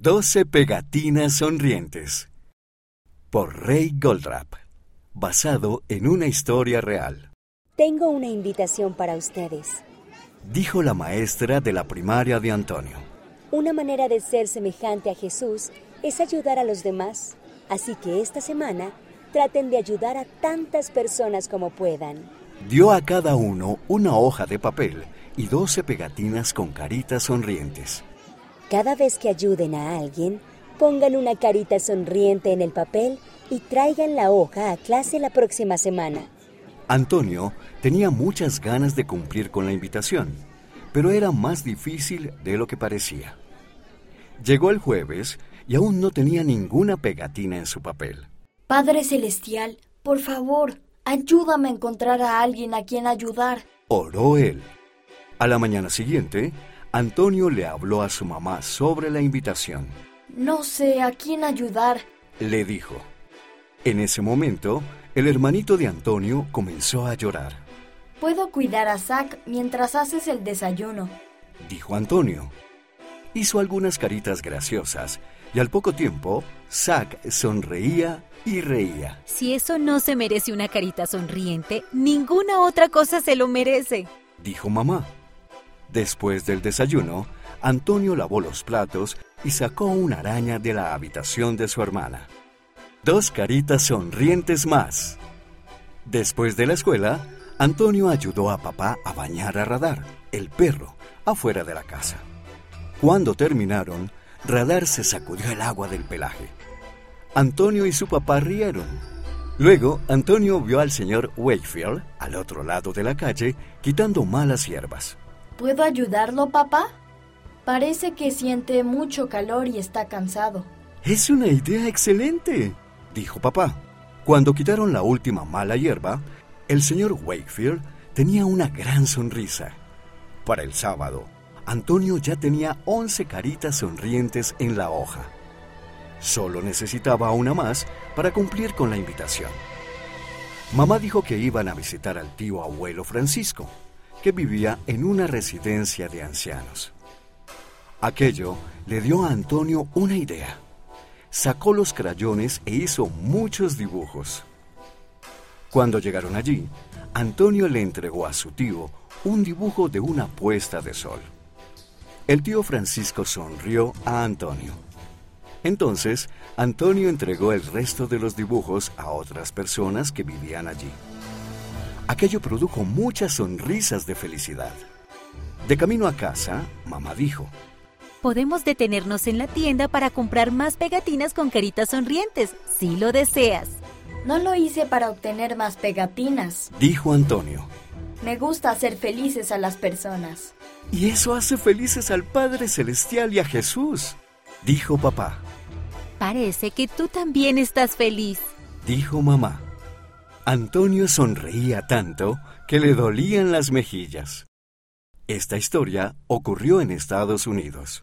12 pegatinas sonrientes por Ray Goldrap, basado en una historia real. Tengo una invitación para ustedes. Dijo la maestra de la primaria de Antonio. Una manera de ser semejante a Jesús es ayudar a los demás. Así que esta semana traten de ayudar a tantas personas como puedan. Dio a cada uno una hoja de papel y 12 pegatinas con caritas sonrientes. Cada vez que ayuden a alguien, pongan una carita sonriente en el papel y traigan la hoja a clase la próxima semana. Antonio tenía muchas ganas de cumplir con la invitación, pero era más difícil de lo que parecía. Llegó el jueves y aún no tenía ninguna pegatina en su papel. Padre Celestial, por favor, ayúdame a encontrar a alguien a quien ayudar. Oró él. A la mañana siguiente, Antonio le habló a su mamá sobre la invitación. No sé a quién ayudar, Le dijo. En ese momento, el hermanito de Antonio comenzó a llorar. Puedo cuidar a Zack mientras haces el desayuno. Dijo Antonio. Hizo algunas caritas graciosas y al poco tiempo, Zack sonreía y reía. Si eso no se merece una carita sonriente, ninguna otra cosa se lo merece. Dijo mamá. Después del desayuno, Antonio lavó los platos y sacó una araña de la habitación de su hermana. Dos caritas sonrientes más. Después de la escuela, Antonio ayudó a papá a bañar a Radar, el perro, afuera de la casa. Cuando terminaron, Radar se sacudió el agua del pelaje. Antonio y su papá rieron. Luego, Antonio vio al señor Wakefield, al otro lado de la calle, quitando malas hierbas. ¿Puedo ayudarlo, papá? Parece que siente mucho calor y está cansado. Es una idea excelente, dijo papá. Cuando quitaron la última mala hierba, el señor Wakefield tenía una gran sonrisa. Para el sábado, Antonio ya tenía 11 caritas sonrientes en la hoja. Solo necesitaba una más para cumplir con la invitación. Mamá dijo que iban a visitar al tío abuelo Francisco, que vivía en una residencia de ancianos. Aquello le dio a Antonio una idea. Sacó los crayones e hizo muchos dibujos. Cuando llegaron allí, Antonio le entregó a su tío un dibujo de una puesta de sol. El tío Francisco sonrió a Antonio. Entonces, Antonio entregó el resto de los dibujos a otras personas que vivían allí. Aquello produjo muchas sonrisas de felicidad. De camino a casa, mamá dijo, Podemos detenernos en la tienda para comprar más pegatinas con caritas sonrientes, si lo deseas. No lo hice para obtener más pegatinas. dijo Antonio. Me gusta hacer felices a las personas. Y eso hace felices al Padre Celestial y a Jesús, dijo papá, Parece que tú también estás feliz. dijo mamá. Antonio sonreía tanto que le dolían las mejillas. Esta historia ocurrió en Estados Unidos.